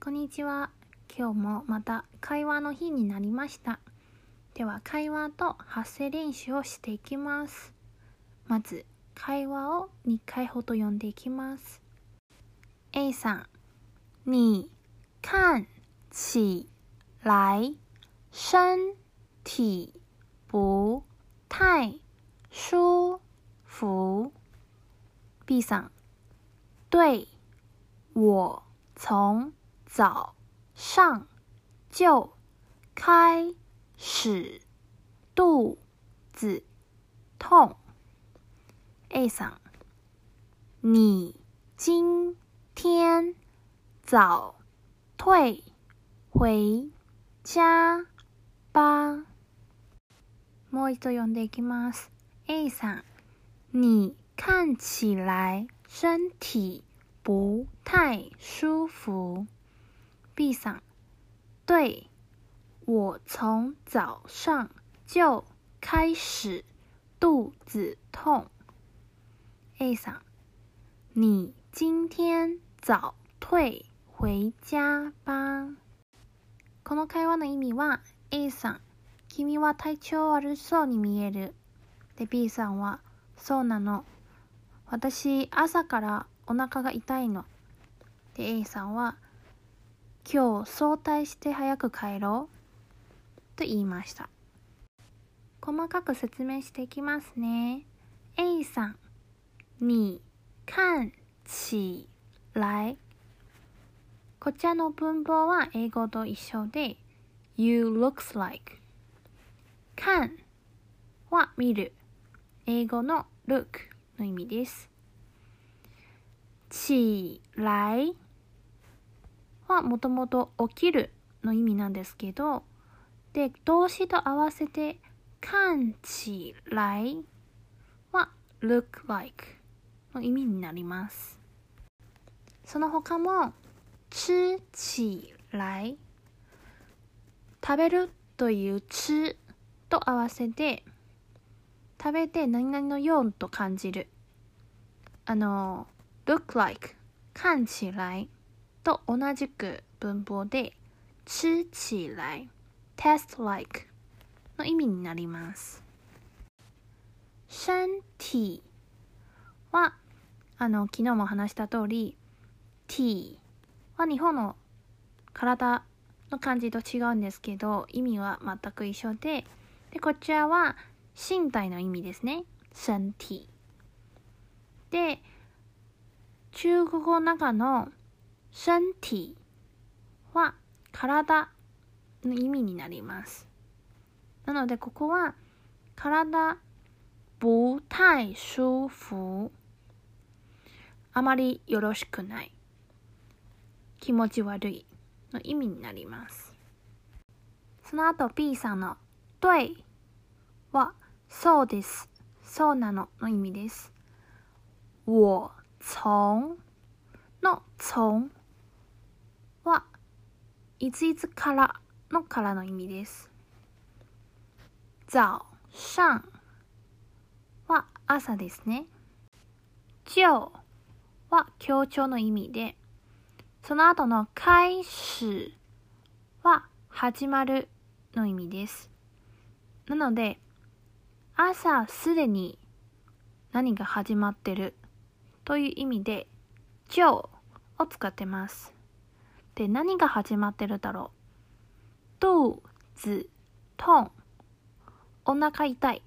こんにちは。今日もまた会話の日になりました。では会話と発声練習をしていきます。まず会話を2回ほど読んでいきます。A さん、你看起来身体不太舒服。B さん，对，我从早上就开始肚子痛。A さん，你今天早退回家吧。もう一度読んでいきます。A さん，你看起来身体不太舒服。 B さん，对，我从早上就开始肚子痛。A さん，你今天早退回家吧。この会話の意味は A さん、君は体調悪そうに見える。で B さんは、そうなの。私、朝からお腹が痛いの。で A さんは、今日早退して早く帰ろう。と言いました。細かく説明していきますね。A さん、你看起来こちらの文法は英語と一緒で You looks like 看は見る英語の look の意味です起来はもともと起きるの意味なんですけどで動詞と合わせて看起来は look like の意味になります。その他も吃起来食べるという吃と合わせて食べて何々のようと感じる。あの look like 看起来と同じく文法で吃起来 taste like の意味になります。身体はあの昨日も話した通り t は日本の体の漢字と違うんですけど意味は全く一緒ででこちらは身体の意味ですね。身体で中国語の中の身体は体の意味になります。なのでここは体不太舒服。あまりよろしくない。気持ち悪いの意味になります。その後 B さんの「对」は「そうです」「そうなの」の意味です。我从の「从」いついつからのからの意味です。早上は朝ですね。就は強調の意味で。その後の開始。は始まるの意味です。なので、朝すでに何が始まってるという意味で、今日を使ってます。で、何が始まってるだろう？肚子痛お腹痛いっ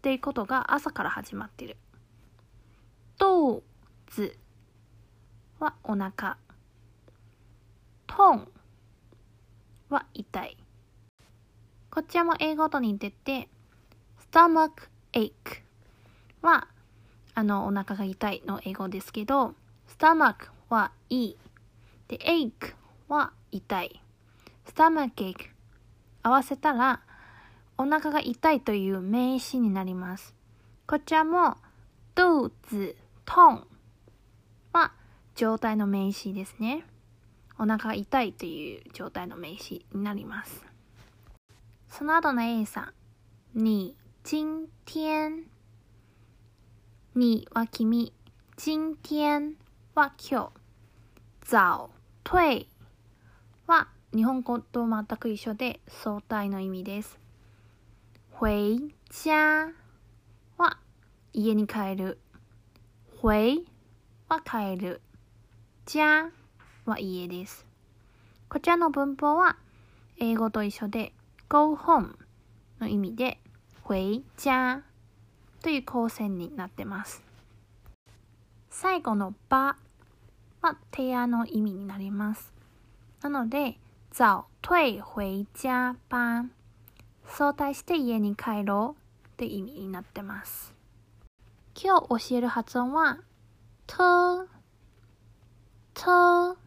ていうことが朝から始まってる。肚子はお腹。痛は痛い。こちらも英語と似てて、stomach ache は、あの、お腹が痛いの英語ですけど、stomach はいい。で、ache は痛い。stomach ache 合わせたら、お腹が痛いという名詞になります。こちらも、肚子痛は状態の名詞ですね。お腹が痛いという状態の名詞になります。その後の A さん。你今天你は君。今天は今日。早退は日本語と全く一緒で相対の意味です。回家は家に帰る。回は帰る。家は家です。こちらの文法は英語と一緒で go home の意味で回家という構成になってます。最後のばは提案の意味になります。なので、早退回家吧。相対して家に帰ろうって意味になってます。今日教える発音は、と、と。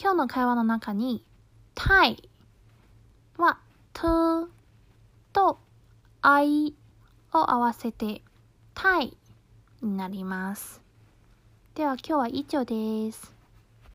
今日の会話の中に、たいは、ととあいを合わせて、たいになります。では今日は以上です。